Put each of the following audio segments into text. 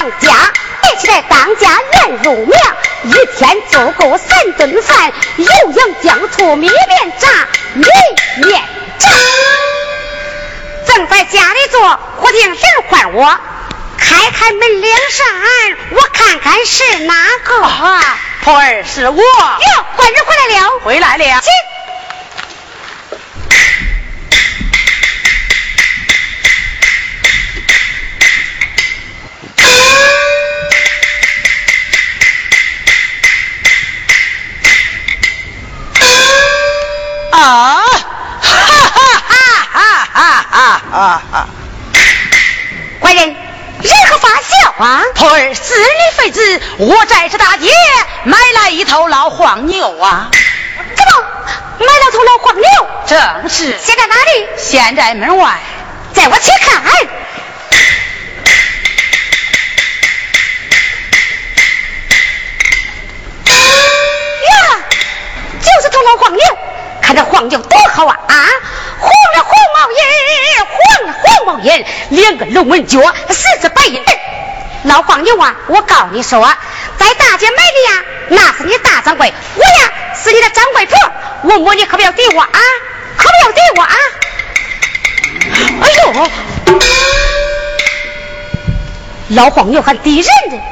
当家，一起来当家人如命，一天足够三顿饭，油盐酱醋米面炸，米面炸。正在家里坐，忽听人唤我，开开门铃扇，我看看是哪个。啊、婆儿是我。哟，官人回来了。回来了。进。儿，思女非子，我在这大街买来一头老黄牛啊！怎么买了头老黄牛？正是。现在哪里？现在门外。在我去看。呀，就是头老黄牛。看这黄牛多好啊！啊，黄了黄毛眼，黄了黄毛眼，两个龙纹脚，四只白印老黄牛啊，我告你说，在大街买的呀，那是你大掌柜，我呀是你的掌柜婆，我摸你可不要怼我啊，可不要怼我啊！哎呦，老黄牛还敌人呢，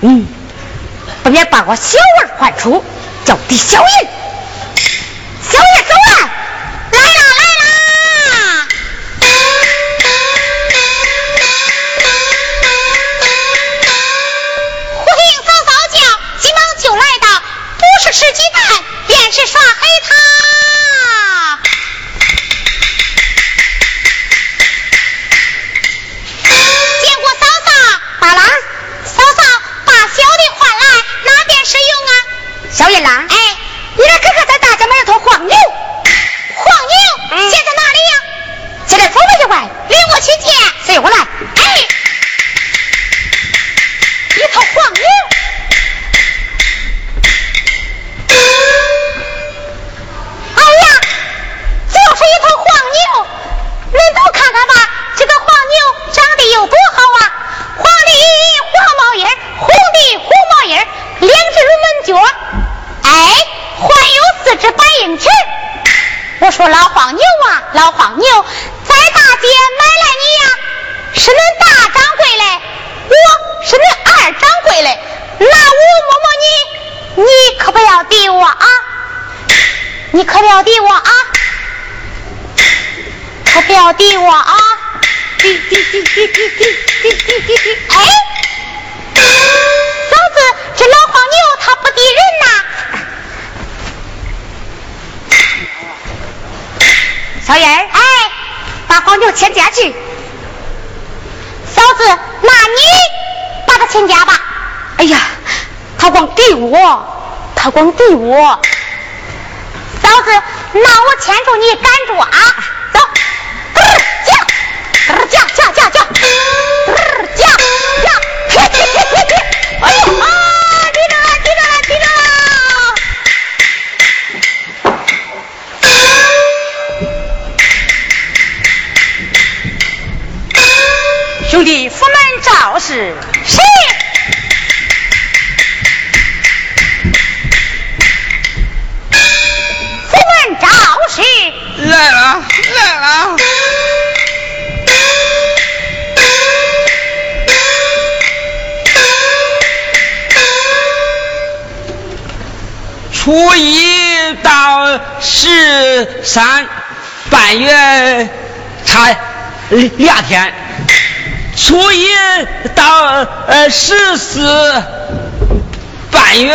嗯，不免把我小儿唤出，叫狄小银。小爷走了，赵氏是。府门赵氏来了，来了。初一到十三，半月差两天。初一到呃十四半月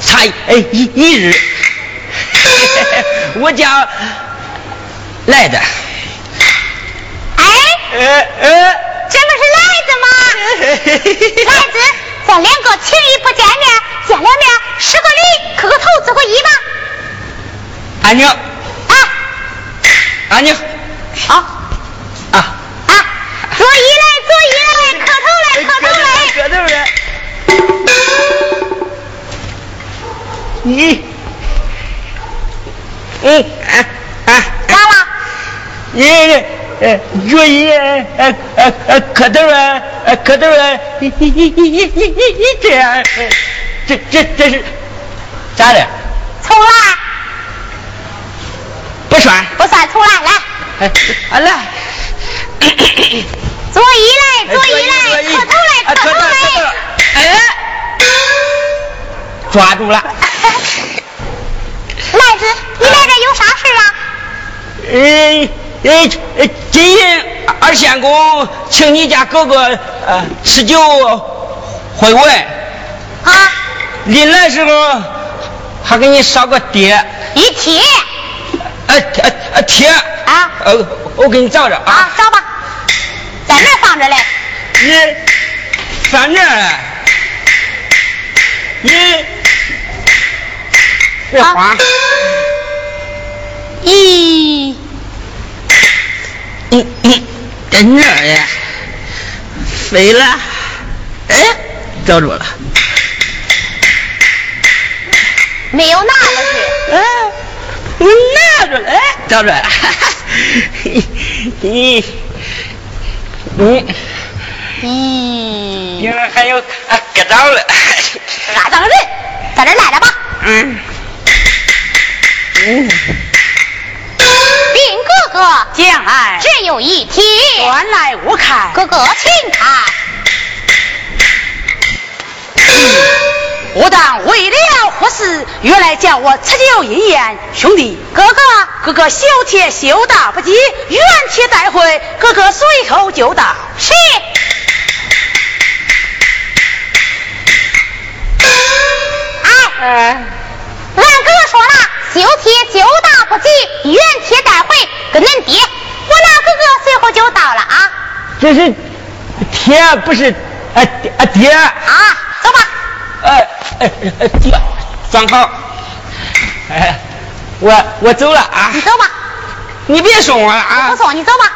才哎一一日，我叫来的。哎，呃呃，这不是来的吗？来子，咱两个情谊不见面，见了面施个礼，磕个头，做个揖吧。安宁。啊。安宁。好。啊啊！坐椅来，坐椅来，磕头来，磕头来，磕头来。你，嗯啊啊！干了？你呃，愿意呃呃呃磕头啊？呃可都是一一一一一一一这样，这这这是咋的？不算。不算重来，来，哎，啊来，左一来，左一来，磕头来，磕头来。哎，抓住了。赖子，你来这有啥事啊？呃呃呃，今日二仙公请你家哥哥呃吃酒回文，啊，临来时候还给你烧个碟，一贴呃呃呃贴啊？呃我给你找着啊，啊，找吧，在那儿放着嘞？你在那儿，你别啊慌，咦，嗯嗯，在那儿呀，飞了，哎，找着了。没有拿过去。哎，我拿着了，哎，找着了，你 你你，咦，原来还有啊，搁着了，哪当人？在这儿赖着吧。嗯嗯，禀哥哥，将来只有一天。原来无看。哥哥请看。我当为了何事，原来叫我吃酒饮宴。兄弟，哥哥，哥哥修铁修大不急，原帖带回，哥哥随后就到。是。哎，哎，俺哥哥说了，修铁修大不急，原帖带回，跟恁爹。我那哥哥随后就到了啊这是铁，不是啊啊爹，啊，走吧。哎哎哎爹，装好，哎，我我走了啊你，走吧，你别送我了啊不，送你走吧。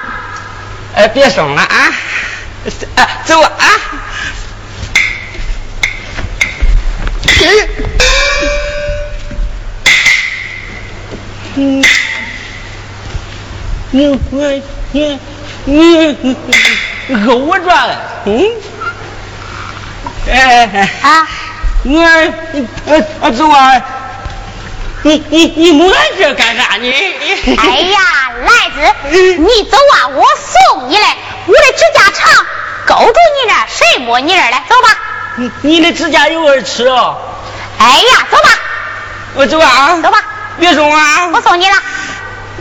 哎，别送了啊，哎，走啊啊。嗯，你我你你给我抓了，嗯，哎哎啊，我呃呃走啊，你你你摸这干啥呢？哎呀，来子，你走啊，我送你来。我的指甲长，勾住你那，谁摸你那儿来？走吧。你你的指甲有人吃哦，哎呀，走吧，我走啊，走吧，别送啊，我送你了。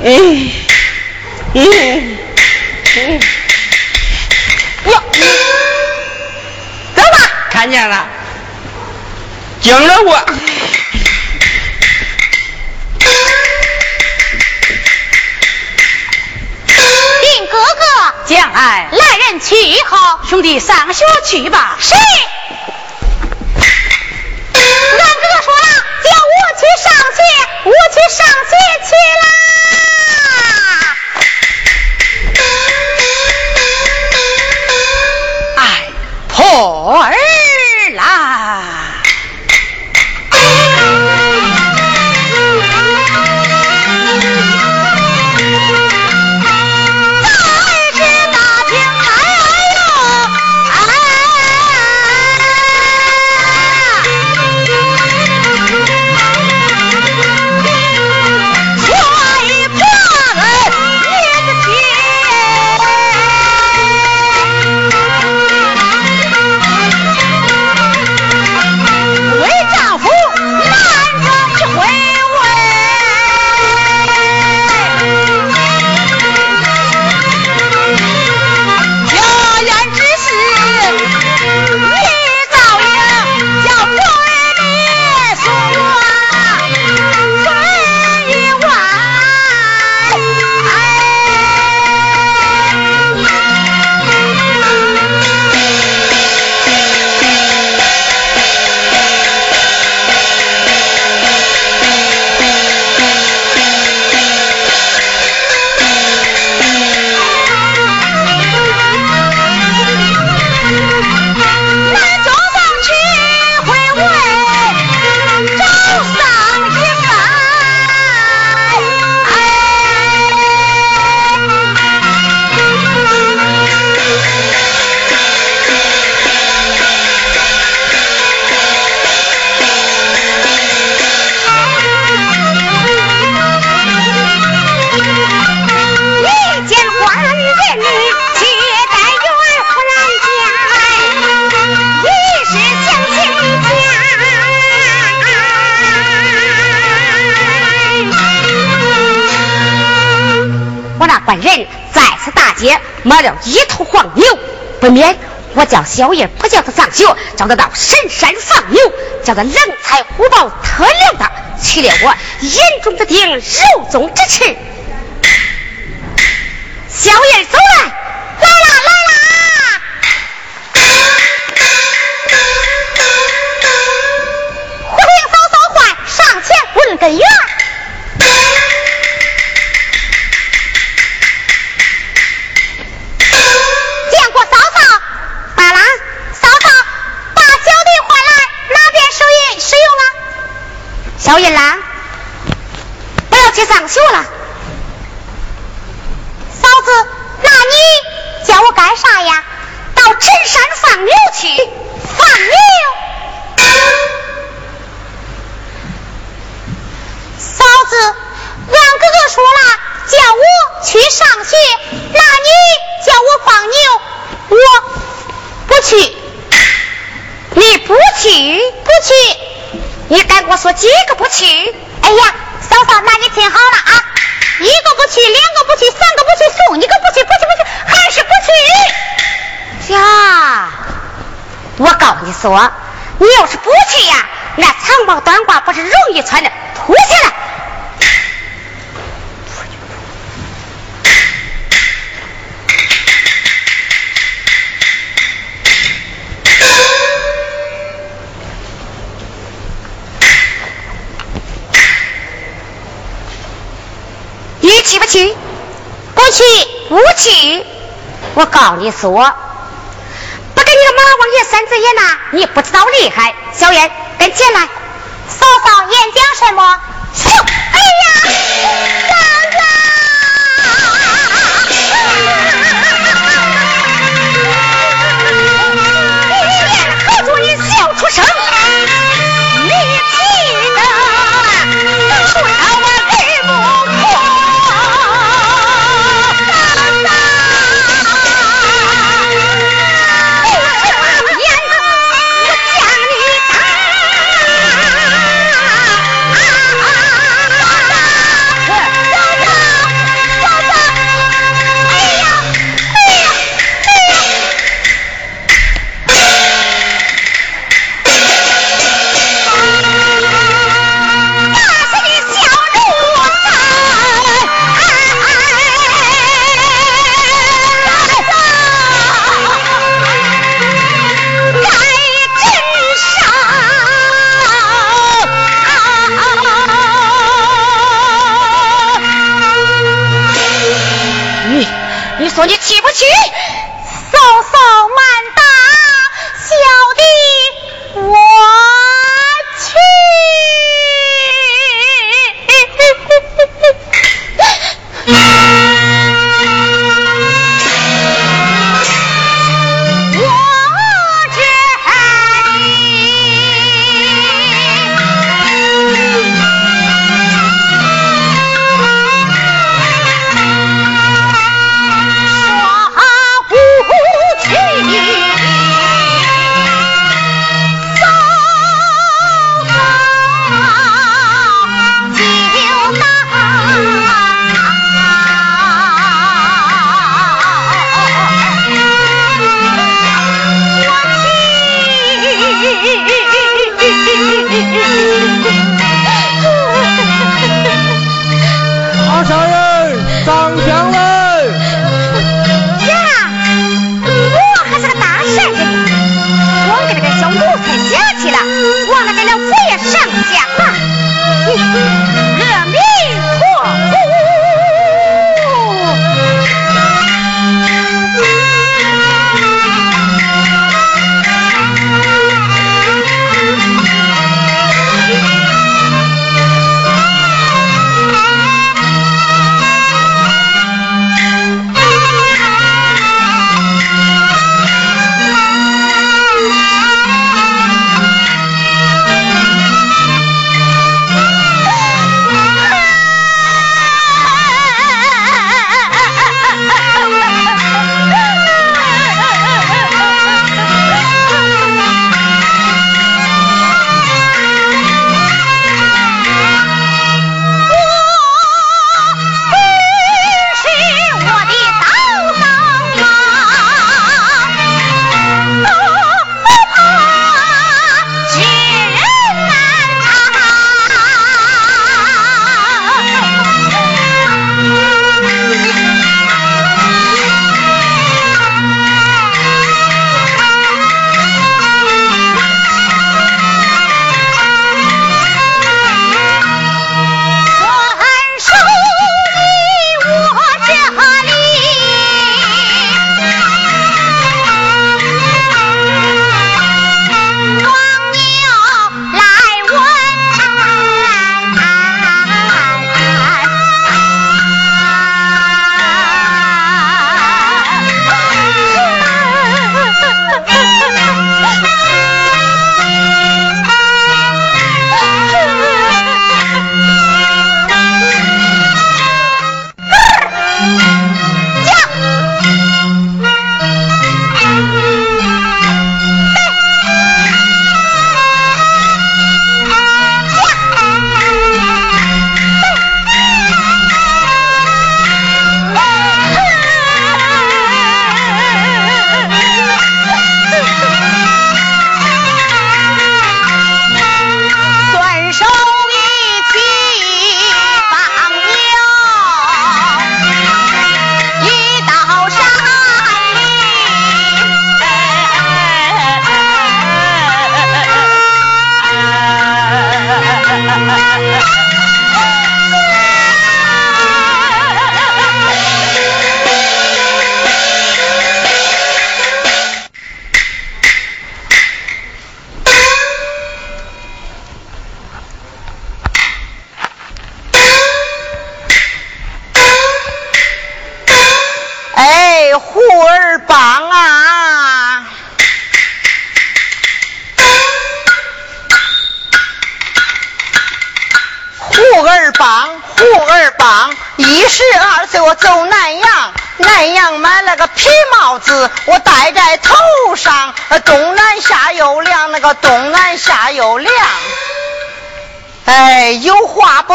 嗯嗯嗯，哟，走吧。看见了，惊了我。禀哥哥，将来来人去后，兄弟上学去吧。是。俺哥哥说了，叫我去上学，我去上学去啦。哎，婆儿叫小爷不叫他上学，叫他到深山放牛，叫他人才虎豹特留他，取了我眼中的钉，肉中之刺。小爷走小银兰，不要去上学了。嫂子，那你叫我干啥呀？到陈山放牛去，放牛。嫂子，俺哥哥说了，叫我去上学，那你叫我放牛，我不去。你不去？不去。你敢给我说几个不去？哎呀，嫂嫂，那你听好了啊，一个不去，两个不去，三个不去，送一个不去，不去不去，还是不去。呀，我说，你要是不去呀，那长袍短褂不是容易穿的，脱下来。你去不去？不去，不去。我告诉你说，王爷呐，你不知道厉害。小燕，跟进来。嫂嫂演讲什么？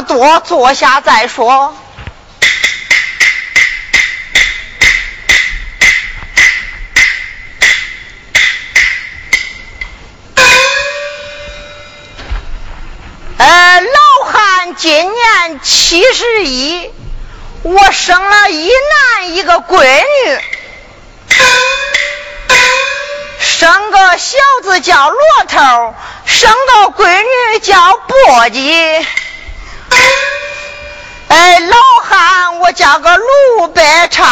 多，坐下再说。呃，老汉今年七十一，我生了一男一个闺女，生个小子叫罗头，生个闺女叫簸箕。哎，老汉我叫个卢百昌。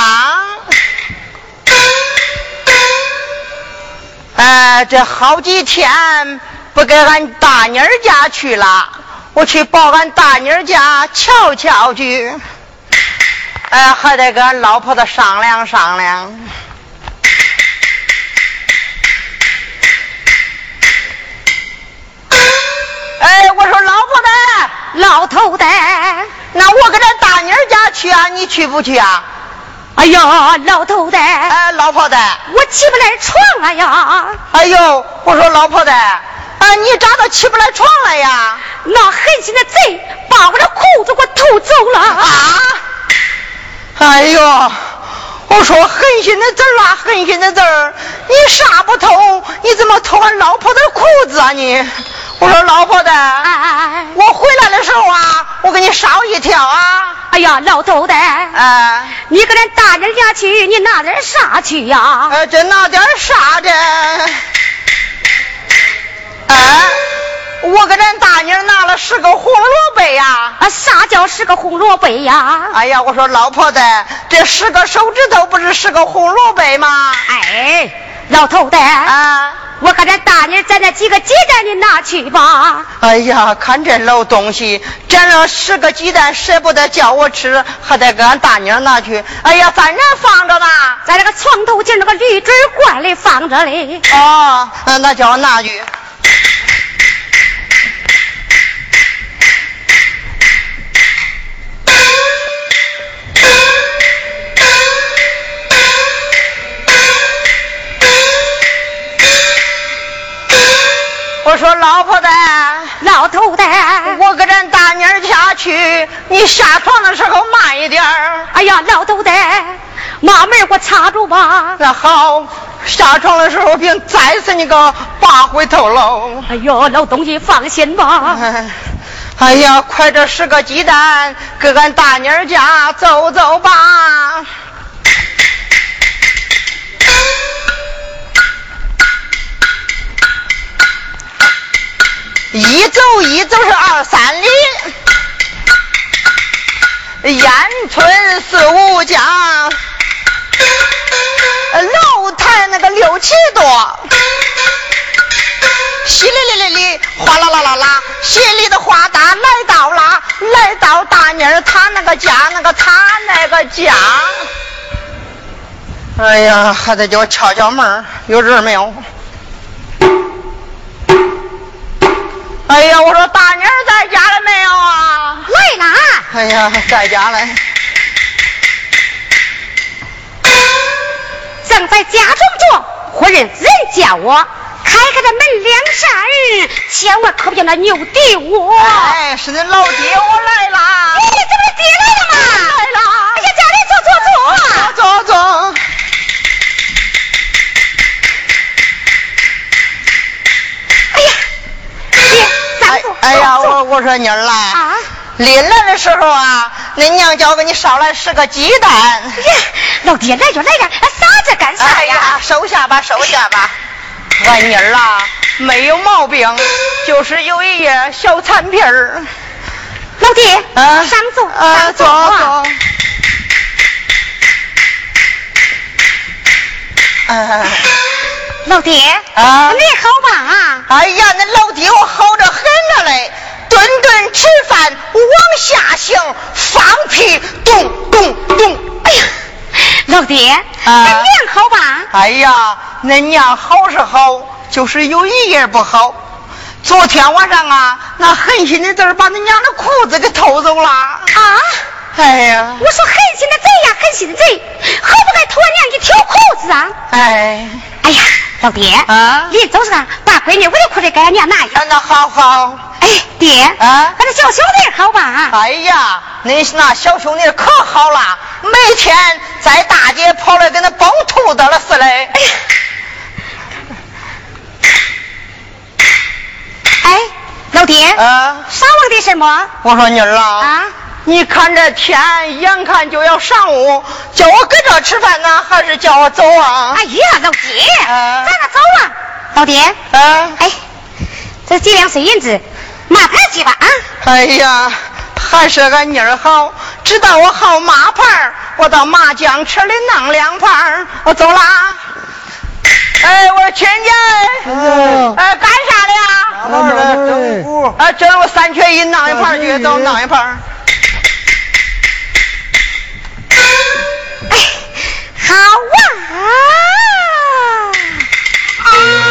哎，这好几天。不给俺大妮儿家去了，我去抱俺大妮儿家瞧瞧去。哎，还得跟俺老婆子商量商量。老头子，那我搁咱大妮儿家去啊，你去不去啊？哎呀，老头子，哎，老婆子，我起不来床了呀。哎呦，我说老婆子。啊！你咋都起不来床了呀？那狠心的贼把我的裤子给我偷走了！啊！哎呦！我说狠心的字儿啊，狠心的字儿你啥不偷？你怎么偷俺老婆的裤子啊你？我说老婆子，我回来的时候啊，我给你捎一条啊！哎呀，老头子，哎，你跟咱大人家去，你拿点啥去呀？哎，这拿点啥的？哎，我给咱大妮拿了十个红萝卜呀！啊，啥叫十个红萝卜呀？哎呀，我说老婆子，这十个手指头不是十个红萝卜吗？哎，老头子，啊，我给咱大妮攒那几个鸡蛋，你拿去吧。哎呀，看这老东西，捡了十个鸡蛋，舍不得叫我吃，还得给俺大妮拿去。哎呀，反正放着吧，在那个床头进那个铝嘴罐里放着嘞。哦，那叫我拿去。我说老婆子，老头子，我跟咱大妮儿家去，你下床的时候慢一点哎呀，老头子，马门给我插住吧。那好，下床的时候别再是你个八回头喽。哎呦，老东西放心吧。哎呀，快这十个鸡蛋，给俺大妮儿家走走吧。一走一走是二三里，烟村四五家，楼台那个六七多，淅沥沥沥沥，哗啦啦啦啦，淅沥的哗哒，来到了，来到大妮儿她那个家，那个她那个家。哎呀，还得叫我敲敲门，有人没有？哎呀，我说大妮儿在家了没有啊？来了。哎呀，在家嘞。正在家中坐，忽然人叫我开开这门两扇，千万可别那牛弟我。哎，是恁老爹，我来啦。哎，这不是爹来了吗？来了。哎呀，家里坐坐坐坐。坐坐。哎呀，我我说妮儿啦，临来的时候啊，恁娘叫我给你捎来十个鸡蛋。老爹来就来了，撒这干啥呀？收下吧，收下吧。俺妮儿啊，没有毛病，就是有一些小残皮儿。老爹，上座，上坐。坐。老爹，啊，你好棒啊？哎呀，那老爹我好着很了嘞，顿顿吃饭往下行，放屁咚咚咚。哎呀，老爹，那娘好吧？哎呀，那娘好是好，就是有一样不好，昨天晚上啊，那狠心的字把恁娘的裤子给偷走了。啊！哎呀！我说狠心的贼呀，狠心的贼，何不该偷俺娘一条裤子啊？哎！哎呀，老爹啊！临走时把闺女我的裤子给俺娘拿一下。那好好。哎，爹啊，俺这小兄弟好吧？哎呀，恁那小兄弟可好了，每天在大街跑来跟那蹦兔子了似的。哎呀！哎，老爹，啊，啥忘的什么？我说妮儿啊，啊，你看这天眼看就要上午，叫我搁这吃饭呢，还是叫我走啊？哎呀，老爹，啊咱俩走啊，老爹。啊，哎，这几两碎银子，马牌去吧啊！哎呀，还是俺妮儿好，知道我好马牌我到麻将池里弄两盘我走啦。哎，我说亲家，哎，干啥的呀？老整五。哎，整我三缺一，弄一盘去，走，弄一盘。好啊！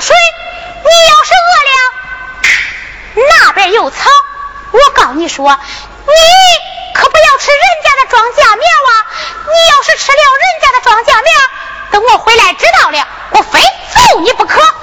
水你要是饿了那边有草我告你说你可不要吃人家的庄稼苗啊你要是吃了人家的庄稼苗等我回来知道了我非揍你不可。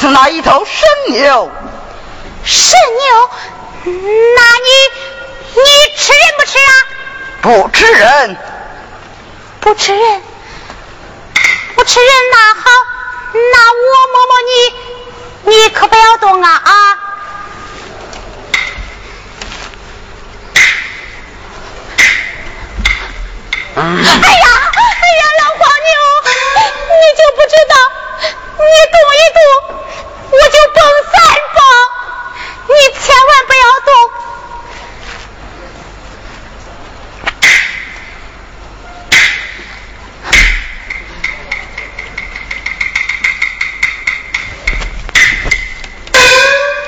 是那一头神牛。神牛？那你你吃人不吃啊？不吃人。不吃人？不吃人那好，那我摸摸你，你可不要动啊啊！哎呀，哎呀，老黄牛，你就不知道，你动一动，我就蹦三蹦，你千万不要动。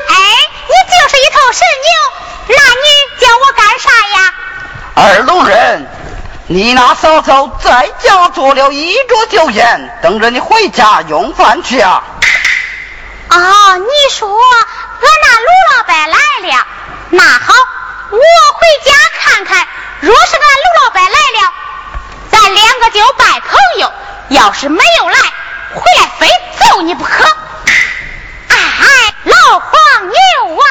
哎，你就是一头神牛，那你叫我干啥呀？二龙人。你那嫂嫂在家做了一桌酒宴，等着你回家用饭去啊！哦，你说俺那卢老板来了，那好，我回家看看。若是俺卢老板来了，咱两个就拜朋友；要是没有来，回来非揍你不可。哎，老黄牛啊！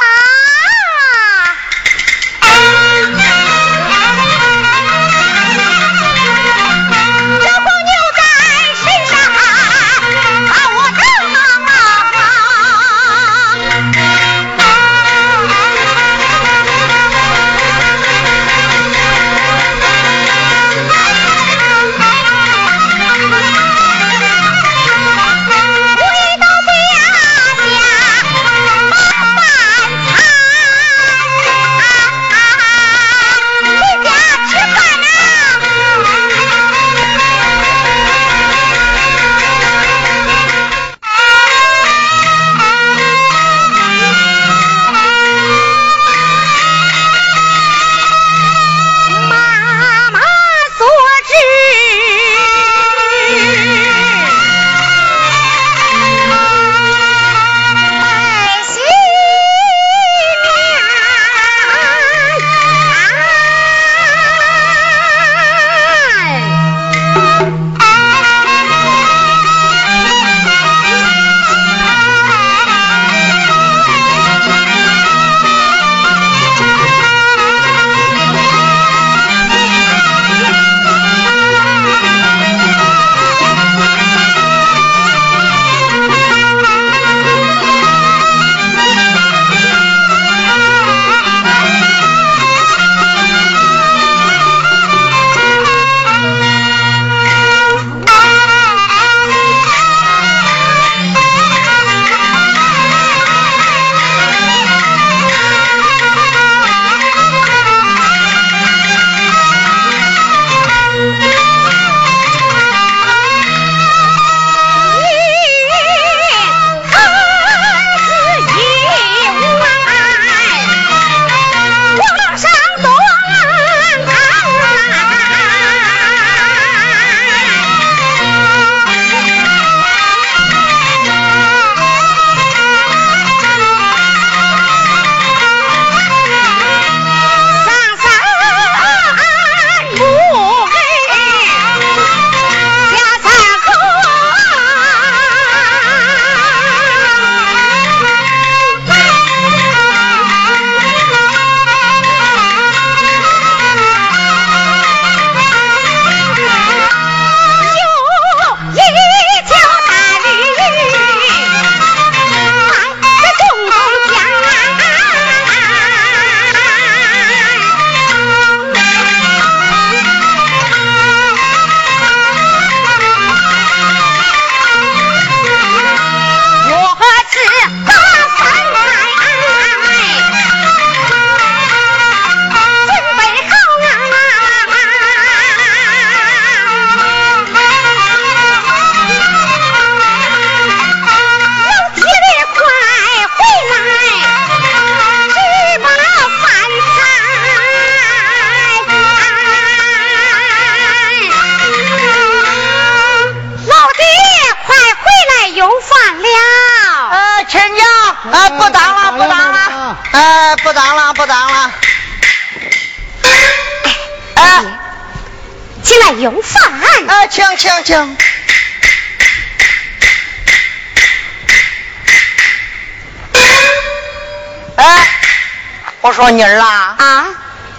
说妮儿啊，啊，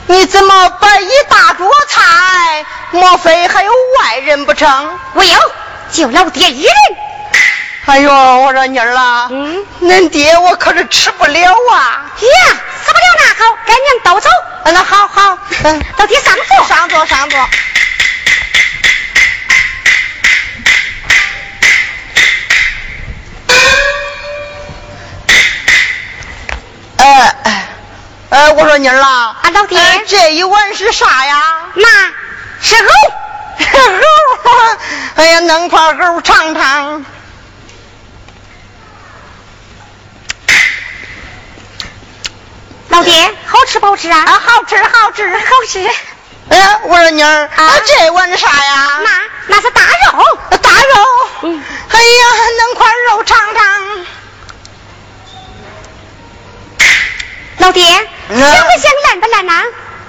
你怎么摆一大桌菜？莫非还有外人不成？我有，就老爹一人。哎呦，我说妮儿啊，嗯，恁爹我可是吃不了啊。我说妮儿啊，啊老爹哎这一碗是啥呀？妈，是藕。猴，哎呀，弄块猴尝尝。老爹，好吃不好吃啊？啊，好吃好吃。好吃。哎，我说妮儿，啊这碗是啥呀？妈，那是大肉。大肉。嗯哎呀，弄块肉尝尝。老爹，嗯香不香，懒不懒呐？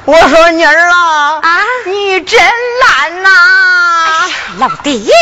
我说妮儿啊，啊？你真懒呐、老爹，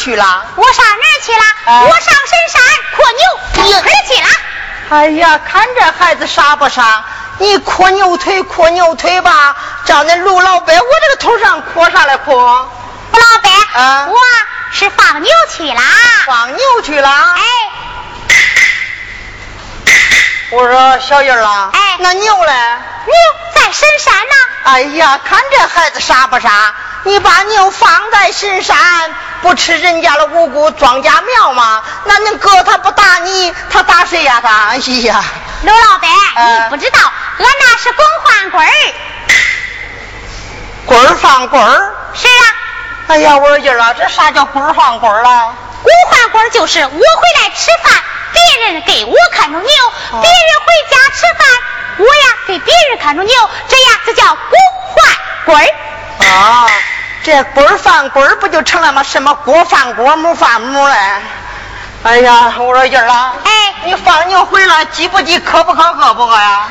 去了？我上哪儿去了？哎我上深山扩牛，腿去了。哎呀，看这孩子傻不傻？你扩牛腿，扩牛腿吧，叫那陆老伯我这个头上扩啥来扩？吴老伯，啊我是放牛去了。放牛去了。哎，我说小人儿啦，哎那牛嘞？牛在深山呢。哎呀，看这孩子傻不傻？你把牛放在深山，不吃人家的五谷庄稼苗吗？那恁哥他不打你，他打谁呀？他？哎呀，刘老板，哎你不知道，俺那是公换棍儿。棍儿放棍儿。是啊，哎呀，我说妮儿啊，这啥叫棍儿放棍儿了？公换棍儿就是我回来吃饭，别人给我看着牛，哦别人回家吃饭，我呀给别人看着牛，这棍儿放棍儿不就成了吗？什么锅放锅，母放母嘞？哎呀，我说燕儿啊，哎你放牛回来急不急，渴不渴，饿不饿呀？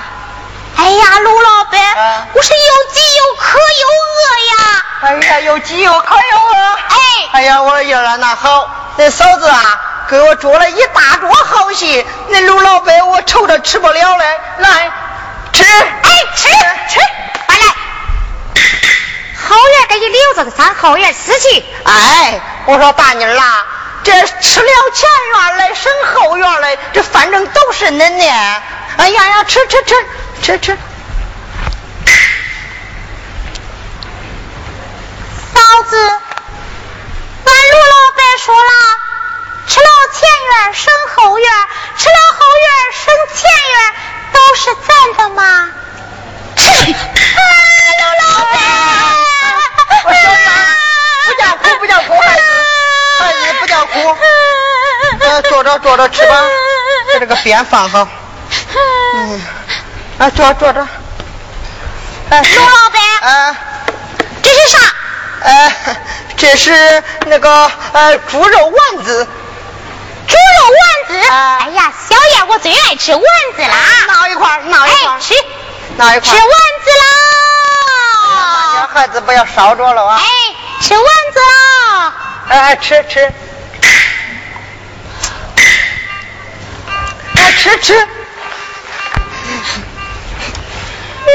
哎呀，卢老板，啊我是又饥又渴又饿呀。哎呀，又急又渴又饿。哎哎呀，我说燕儿啊，那好，那嫂子啊，给我做了一大桌好戏，那卢老板我愁着吃不了嘞，来吃。哎，吃吃。后院给你留着的，上后院吃去。哎，我说大妮儿啦，这吃了前院嘞，省后院嘞，这反正都是恁的。哎呀呀，吃吃吃吃吃。嫂子，俺卢老板说了，吃了前院生后院，吃了后院生前院，都是咱的吗？吃。啊，卢老板。我小燕，不叫哭，不叫哭，孩子，孩子不叫哭。呃，坐着坐着吃吧，把这个边放好。嗯，啊，坐坐着。哎，卢老板。啊。这是啥？呃，这是那个呃猪肉丸子。猪肉丸子？哎呀，小燕，我最爱吃丸子啦！闹一块，闹一块。哎，吃。闹一块。吃丸子啦！哎呀，孩子不要烧着了啊！哎，吃丸子喽！哎，吃吃。哎，吃吃。卢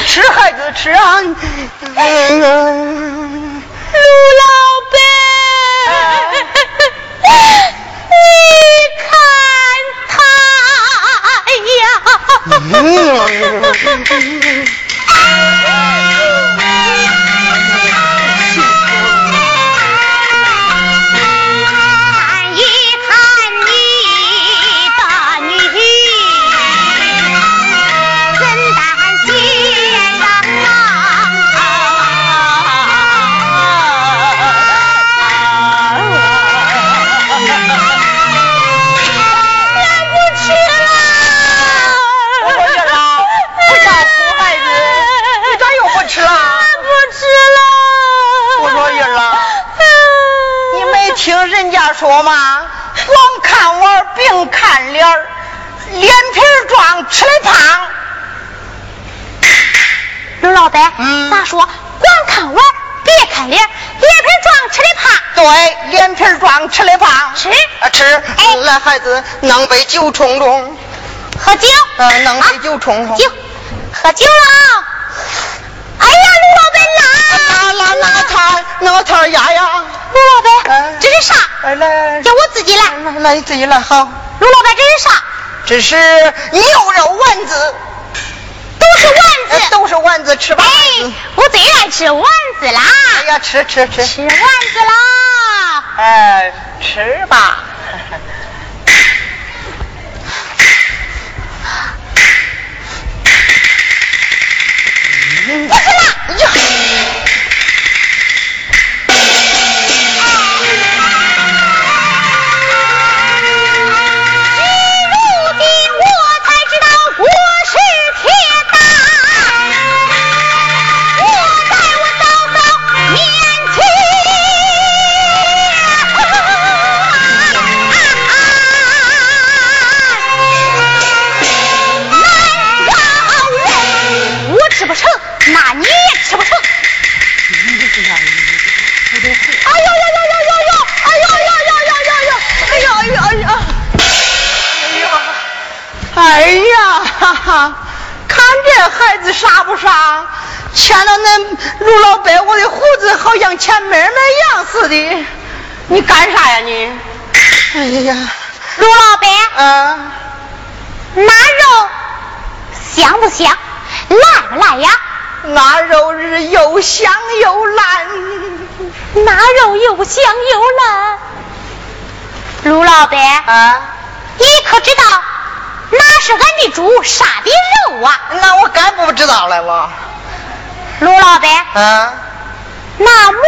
吃孩子吃啊！陆老板，你看他呀！说孩子，能杯酒冲冲。喝酒。呃，能杯酒冲冲。酒，喝酒了。哎呀，卢老板拿拿拿个汤，那个汤压压。卢老板，这是啥？来来，叫我自己来。来来，你自己来好。卢老板，这是啥？这是牛肉丸子。都是丸子，都是丸子，吃吧。哎，我最爱吃丸子啦。哎呀，吃吃吃。吃丸子啦。哎，吃吧。不吃了。哈，看这孩子傻不傻？牵了恁卢老伯我的胡子，好像牵妹妹一样似的。你干啥呀你？哎呀，卢老伯，嗯，那肉香不香？烂不烂呀？那肉是又香又烂。那肉又香又烂。卢老伯，啊，你可知道哪是俺的猪杀的肉啊？那我该不知道了我。卢老伯，啊，那馍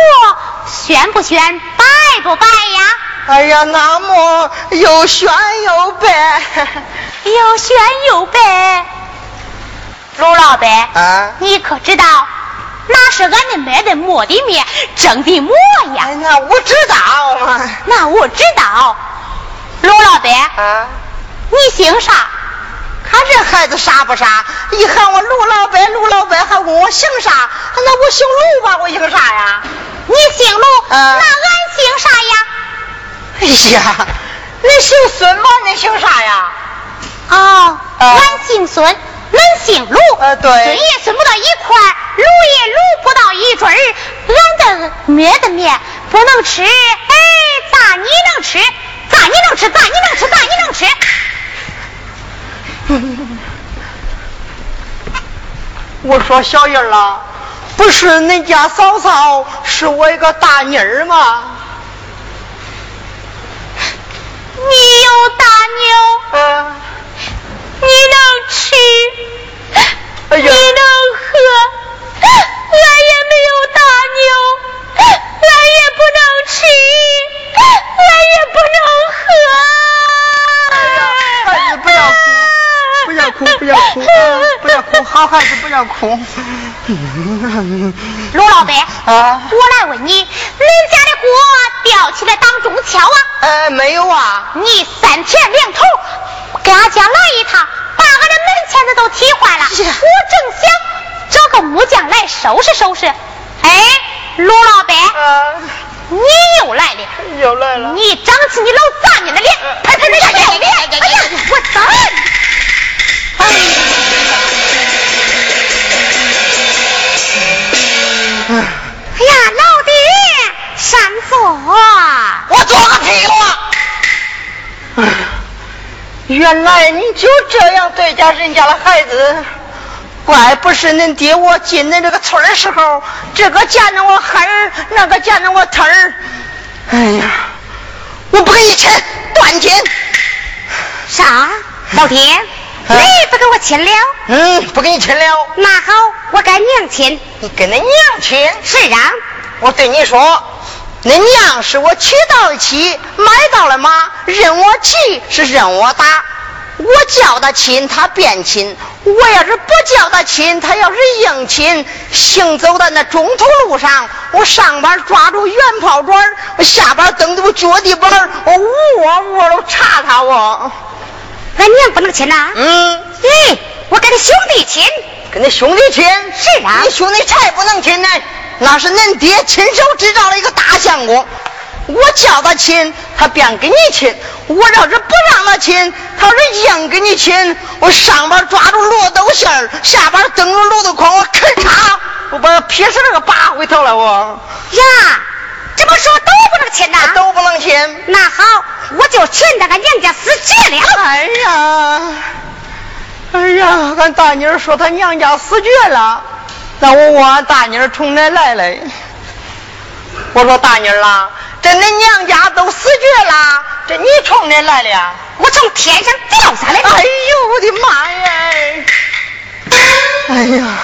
宣不宣，白不白呀？哎呀，那么又炫又白。又宣又白。卢老伯，啊，你可知道那是俺的买的馍的面蒸的馍呀哎，？那我知道嘛。那我知道。卢老伯，啊，你姓啥？看这孩子傻不傻？一喊我卢老伯，卢老伯还问我姓啥？那我姓卢吧，我姓啥呀？你姓卢，啊那俺姓啥呀？哎呀，你姓孙吗？你姓啥呀？哦，啊俺姓孙，恁姓卢。呃对孙也孙不到一块儿，卢也卢不到一堆儿。俺的面的面不能吃，哎，咋你能吃？咋你能吃？咋你能吃？咋你能吃？我说小燕儿啊，不是恁家嫂嫂是我一个大妮儿吗？你有大牛，嗯、你能吃，哎呀你能喝，俺也没有大牛，俺也不能吃，俺也不能喝。孩子不要哭，不要哭，不要哭，啊不要哭，好孩子不要哭。卢老伯，啊我来问你，恁家的锅吊起来当中敲啊？呃，没有啊。你三天两头给俺家来一趟，把俺的门前子都踢坏了。我正想找个木匠来收拾收拾。哎，卢老伯，啊，你又来了。又来了。你长起你老杂面的脸，拍拍人家脸脸！哎呀，我操！我做个屁股！原来你就这样对待人家的孩子，怪不是恁爹我进恁这个村的时候，这个见着我孩儿，那个见着我疼儿。哎呀，我不给你亲，断亲。啥？老爹，你不给我亲了？嗯，不给你亲了。那好，我跟娘亲。你跟恁娘亲。是啊，我对你说，恁娘是我娶到的妻，买到了马，认我骑是认我打。我叫他亲，他便亲；我要是不叫他亲，他要是硬亲。行走在那中途路上，我上班抓住圆炮转，我下班蹬着我脚底板儿，我窝窝都查他我。俺娘不能亲呐。嗯，咦，我跟你兄弟亲。跟你兄弟亲。是啊你兄弟才不能亲呢，那是恁爹亲手制造了一个大相公。我叫他亲，他便跟你亲；我要是不让他亲，他要是硬跟你亲，我上边抓住骆豆馅儿，下边蹬着骆驼筐，我咔嚓，我把他劈死那个八回头了我。呀，这么说都不能亲呐？都不能亲。那好，我就亲那个娘家死绝了。哎呀，哎呀，俺大妮儿说她娘家死绝了，那我问俺大妮儿从哪来嘞？我说大妮儿啊，这恁娘家都死绝了，这你从哪来的呀？我从天上掉下来的。哎呦我的妈呀！哎呀，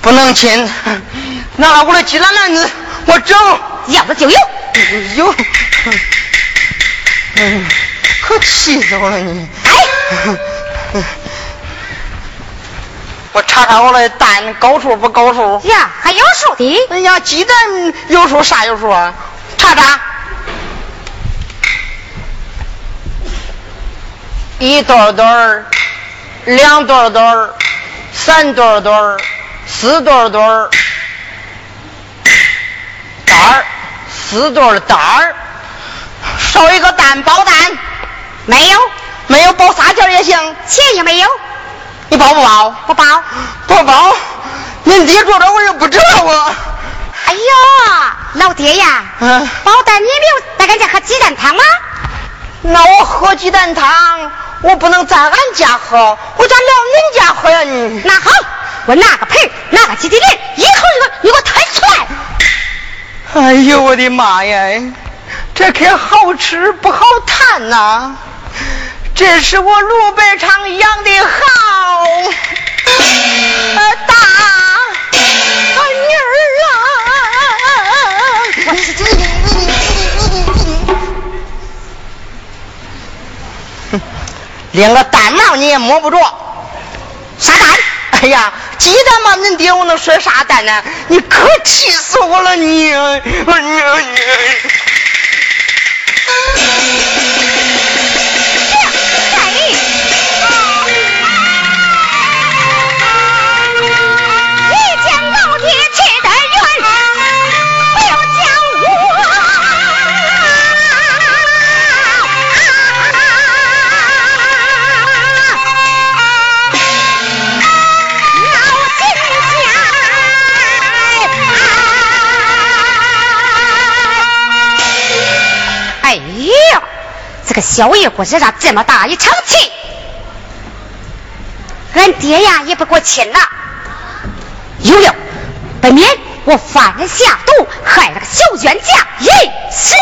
不能亲，拿来我的鸡蛋篮子，我整。要不就有。有，哎，可气死我了你！哎，我查查我的蛋高数不高数？呀，还有数的。哎呀，鸡蛋有数啥有数啊？查查。一对儿对儿，两对儿对儿，三对儿对儿，四对儿对儿，蛋儿，四对儿蛋儿，少一个蛋包蛋，没有，没有包仨件也行。钱也没有。你包不包？不包。不包。您爹住着我又不知道啊。哎呦，老爹呀，嗯，包蛋你没有在俺家喝鸡蛋汤吗？那我喝鸡蛋汤，我不能在俺家喝，我咋到恁家喝呀？你那好，我拿个盆，拿个鸡蛋莲，一口一个，你给我抬出来。哎呦我的妈呀，这可好吃不好谈呐！这是我鲁北昌养的好大女儿啊！连个蛋毛你也摸不着，啥蛋？哎呀！鸡蛋嘛，恁爹我能说啥蛋呢？你可气死我了你！这个小爷我惹上这么大一场气，俺爹呀也不给我亲了。有了，不免我犯人下毒，害了个小冤家一世。